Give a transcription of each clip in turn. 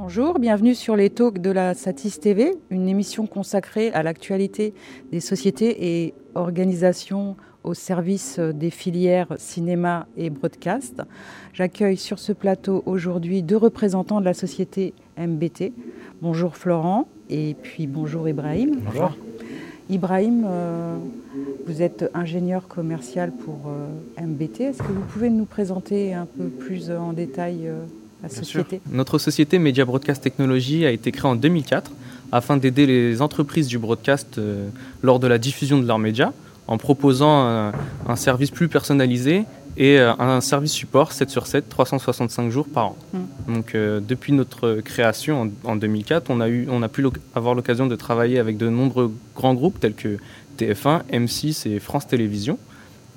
Bonjour, bienvenue sur les talks de la Satis TV, une émission consacrée à l'actualité des sociétés et organisations au service des filières cinéma et broadcast. J'accueille sur ce plateau aujourd'hui deux représentants de la société MBT. Bonjour Florent et puis bonjour Ibrahim. Bonjour. Ibrahim, euh, vous êtes ingénieur commercial pour euh, MBT. Est-ce que vous pouvez nous présenter un peu plus en détail euh, la société. Notre société Media Broadcast Technology a été créée en 2004 afin d'aider les entreprises du broadcast euh, lors de la diffusion de leurs médias en proposant euh, un service plus personnalisé et euh, un service support 7 sur 7, 365 jours par an. Mm. Donc depuis notre création en, en 2004, on a, eu, on a pu avoir l'occasion de travailler avec de nombreux grands groupes tels que TF1, M6 et France Télévisions.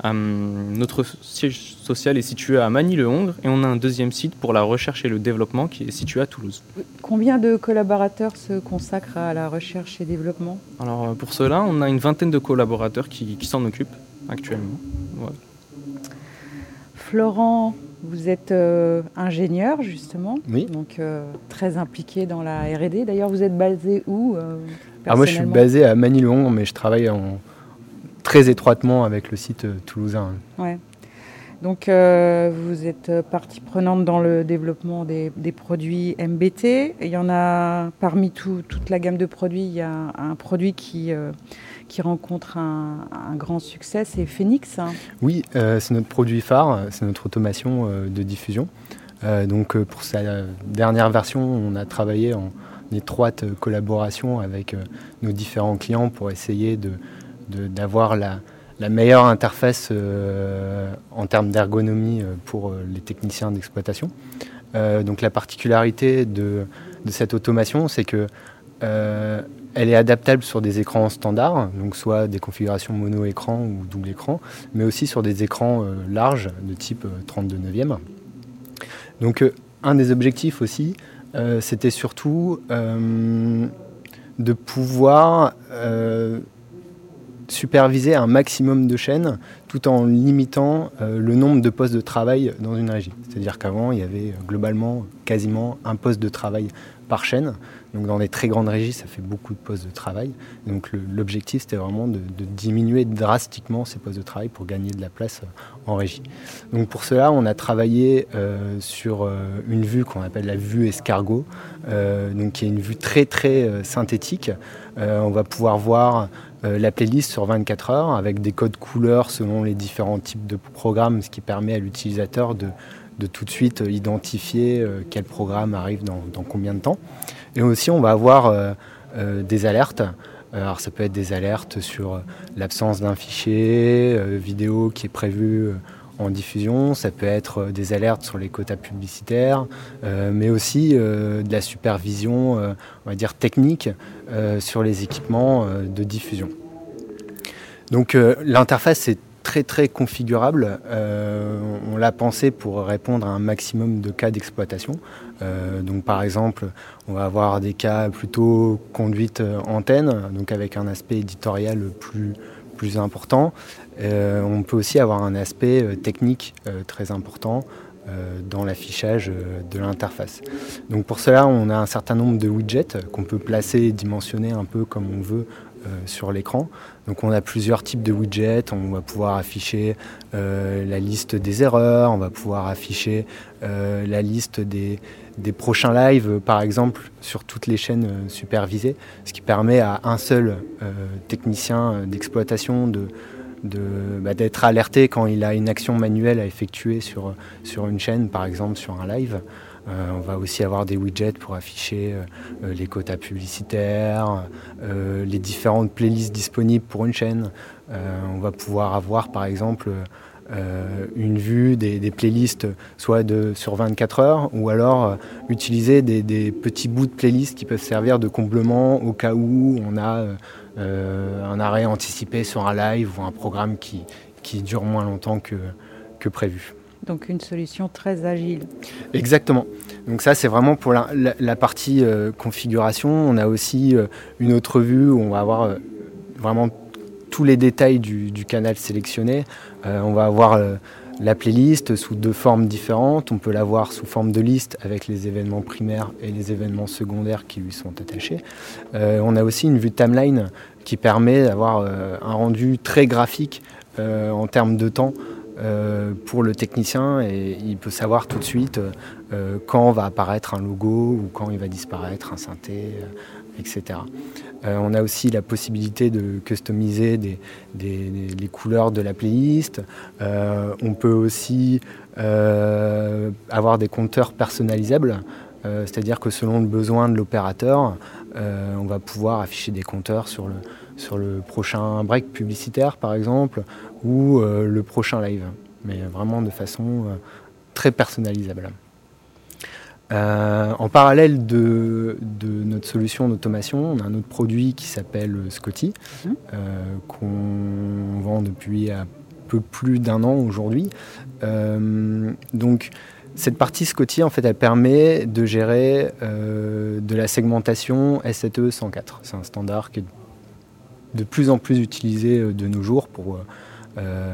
Euh, notre siège social est situé à Magny-le-Hongre et on a un deuxième site pour la recherche et le développement qui est situé à Toulouse. Combien de collaborateurs se consacrent à la recherche et développement? Alors euh, pour cela, on a une vingtaine de collaborateurs qui, qui s'en occupent actuellement. Florent, vous êtes euh, ingénieur justement, Oui. donc euh, très impliqué dans la R&D. D'ailleurs, vous êtes basé où euh, Alors moi je suis basé à Manille-le-Hongre, mais je travaille en- très étroitement avec le site euh, toulousain. Ouais. Donc, euh, vous êtes euh, partie prenante dans le développement des, des produits MBT. Il y en a parmi tout- toute la gamme de produits, il y a un produit qui, euh, qui rencontre un, un grand succès, c'est Phoenix. hein. Oui, euh, c'est notre produit phare, c'est notre automation de diffusion. Donc pour sa dernière version, on a travaillé en étroite collaboration avec nos différents clients pour essayer de- d'avoir la, meilleure interface euh, en termes d'ergonomie euh, pour euh, les techniciens d'exploitation. Donc la particularité de, cette automation, c'est que elle est adaptable sur des écrans standards, donc soit des configurations mono-écran ou double écran, mais aussi sur des écrans larges de type euh, 32 neuvième. Donc un des objectifs aussi, c'était surtout de pouvoir superviser un maximum de chaînes tout en limitant euh, le nombre de postes de travail dans une régie. C'est-à-dire qu'avant, il y avait euh, globalement quasiment un poste de travail par chaîne. Donc dans des très grandes régies, ça fait beaucoup de postes de travail. Donc l'objectif, c'était vraiment de, diminuer drastiquement ces postes de travail pour gagner de la place euh, en régie. Donc pour cela, on a travaillé sur une vue qu'on appelle la vue escargot, donc qui est une vue très très synthétique. On va pouvoir voir euh, la playlist sur 24 heures avec des codes couleurs selon les différents types de programmes, ce qui permet à l'utilisateur de, de tout de suite euh, identifier euh, quel programme arrive dans, dans combien de temps. Et aussi, on va avoir des alertes. Alors, ça peut être des alertes sur l'absence d'un fichier vidéo qui est prévu en diffusion. Ça peut être euh, des alertes sur les quotas publicitaires, euh, mais aussi euh, de la supervision, on va dire technique, sur les équipements de diffusion. Donc, l'interface est très très configurable. On l'a pensé pour répondre à un maximum de cas d'exploitation. Donc par exemple, on va avoir des cas plutôt conduite antenne, donc avec un aspect éditorial plus, important. Euh, on peut aussi avoir un aspect euh, technique euh, très important dans l'affichage de l'interface. Donc pour cela, on a un certain nombre de widgets qu'on peut placer et dimensionner un peu comme on veut sur l'écran. Donc on a plusieurs types de widgets, on va pouvoir afficher la liste des erreurs, on va pouvoir afficher la liste des, des prochains lives, euh, par exemple, sur toutes les chaînes euh, supervisées, ce qui permet à un seul euh, technicien d'exploitation de de, bah, d'être alerté quand il a une action manuelle à effectuer sur, une chaîne, par exemple sur un live. On va aussi avoir des widgets pour afficher les quotas publicitaires, les différentes playlists disponibles pour une chaîne. On va pouvoir avoir par exemple euh, une vue des, des playlists soit de, sur 24 heures ou alors euh, utiliser des, des petits bouts de playlists qui peuvent servir de complément au cas où on a euh, un arrêt anticipé sur un live ou un programme qui, qui dure moins longtemps que, que prévu. Donc une solution très agile. Exactement. Donc ça, c'est vraiment pour la, la- la partie euh, configuration. On a aussi euh, une autre vue où on va avoir euh, vraiment tous les détails du, canal sélectionné. Euh, on va avoir euh, la playlist sous deux formes différentes. On peut l'avoir sous forme de liste avec les événements primaires et les événements secondaires qui lui sont attachés. on a aussi une vue timeline qui permet d'avoir un rendu très graphique en termes de temps euh, pour le technicien et il peut savoir tout de suite euh, quand va apparaître un logo ou quand il va disparaître un synthé, euh, etc. on a aussi la possibilité de customiser les couleurs de la playlist. on peut aussi avoir des compteurs personnalisables. C'est-à-dire que selon le besoin de l'opérateur, on va pouvoir afficher des compteurs sur le, prochain break publicitaire par exemple, ou euh, le prochain live, mais vraiment de façon euh, très personnalisable. Euh, en parallèle de, notre solution d'automation, on a un autre produit qui s'appelle Scotty, mhm. qu'on vend depuis un peu plus d'un an aujourd'hui. donc, cette partie Scotty, en fait, elle permet de gérer de la segmentation S7E 104. C'est un standard qui est de plus en plus utilisé de nos jours pour euh,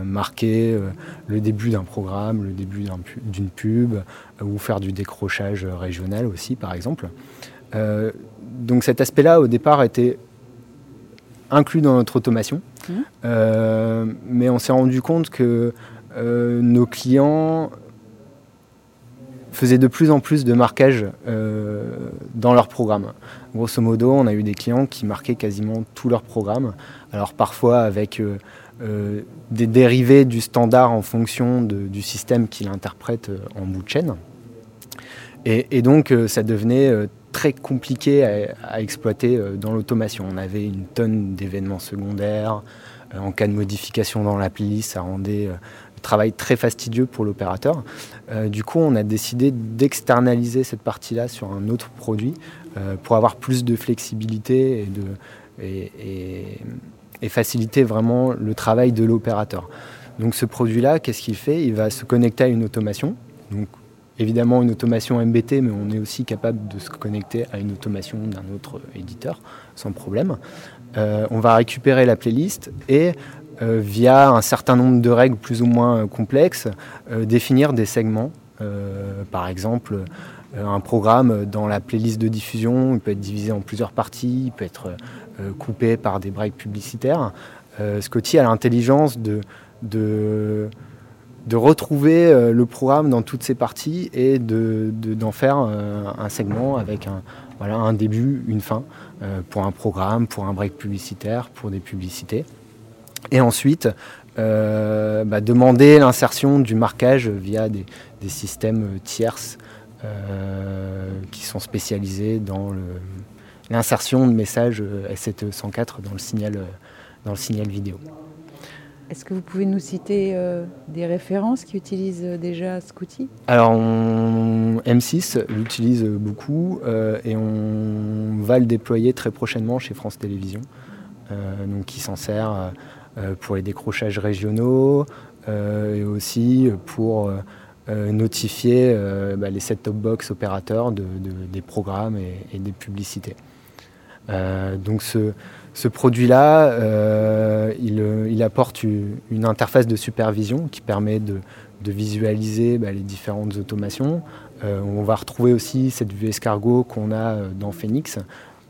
marquer euh, le début d'un programme, le début d'une pub, euh, ou faire du décrochage régional aussi, par exemple. donc cet aspect-là, au départ, était inclus dans notre automation, mmh. mais on s'est rendu compte que nos clients faisaient de plus en plus de marquage dans leur programme. Grosso modo, on a eu des clients qui marquaient quasiment tout leur programme. Alors parfois avec euh, des dérivés du standard en fonction du système qu'il interprète euh, en bout de chaîne. Et, donc euh, ça devenait très compliqué à, exploiter dans l'automation. On avait une tonne d'événements secondaires. en cas de modification dans la playlist, ça rendait le travail très fastidieux pour l'opérateur. du coup, on a décidé d'externaliser cette partie-là sur un autre produit pour avoir plus de flexibilité et faciliter vraiment le travail de l'opérateur. Donc ce produit-là, qu'est-ce qu'il fait? Il va se connecter à une automation. Donc évidemment une automation MBT, mais on est aussi capable de se connecter à une automation d'un autre éditeur sans problème. Euh, on va récupérer la playlist et euh, via un certain nombre de règles plus ou moins euh, complexes, définir des segments. par exemple, un programme dans la playlist de diffusion, il peut être divisé en plusieurs parties, il peut être euh, coupé par des breaks publicitaires. Euh, Scotty a l'intelligence de, de, de, retrouver euh, le programme dans toutes ses parties et d'en de, faire un segment avec un, voilà, un début, une fin pour un programme, pour un break publicitaire, pour des publicités. Et ensuite, bah, demander l'insertion du marquage via des, des systèmes tierces qui sont spécialisés dans le, l'insertion de messages S704 dans le signal, euh, dans le signal vidéo. Est-ce que vous pouvez nous citer euh, des références qui utilisent euh, déjà Scooty Alors, M6 l'utilise beaucoup et on va le déployer très prochainement chez France Télévisions, donc qui s'en sert pour les décrochages régionaux et aussi pour notifier bah, les set-top box opérateurs de, des programmes et des publicités. Euh, donc ce, produit-là, euh, il, apporte une, interface de supervision qui permet de, visualiser bah, les différentes automations. Euh, on va retrouver aussi cette vue escargot qu'on a dans Phoenix,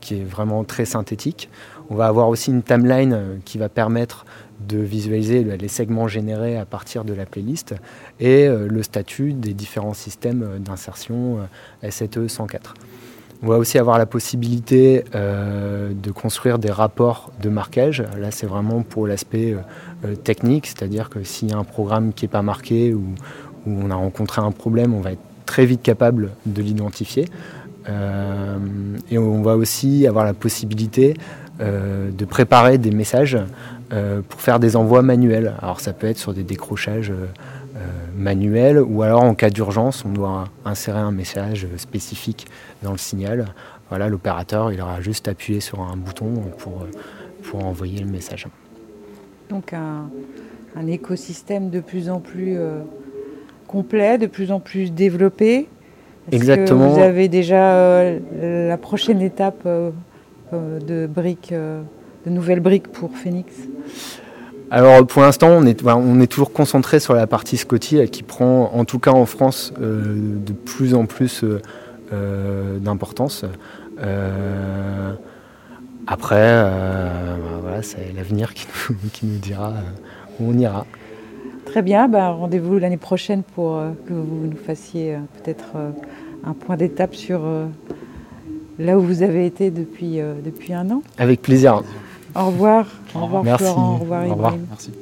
qui est vraiment très synthétique. On va avoir aussi une timeline qui va permettre de visualiser les segments générés à partir de la playlist et le statut des différents systèmes d'insertion S7E 104. On va aussi avoir la possibilité euh, de construire des rapports de marquage. Là, c'est vraiment pour l'aspect euh, euh, technique, c'est-à-dire que s'il y a un programme qui n'est pas marqué ou, on a rencontré un problème, on va être très vite capable de l'identifier. et on va aussi avoir la possibilité de préparer des messages pour faire des envois manuels. Alors ça peut être sur des décrochages manuel ou alors en cas d'urgence, on doit insérer un message spécifique dans le signal. Voilà, l'opérateur, il aura juste appuyé sur un bouton pour, pour envoyer le message. Donc un, écosystème de plus en plus euh, complet, de plus en plus développé. Exactement. Que vous avez déjà euh, la prochaine étape de briques, de nouvelles briques pour Phoenix? Alors pour l'instant, on est, on est toujours concentré sur la partie Scotty qui prend, en tout cas en France, de plus en plus d'importance. après, voilà, c'est l'avenir qui, qui, nous dira où on ira. Très bien, bah, rendez-vous l'année prochaine pour euh, que vous nous fassiez euh, peut-être euh, un point d'étape sur là où vous avez été depuis, depuis un an. Avec plaisir. Au revoir. Au revoir, Merci. Florent. Au revoir, Au revoir. Merci.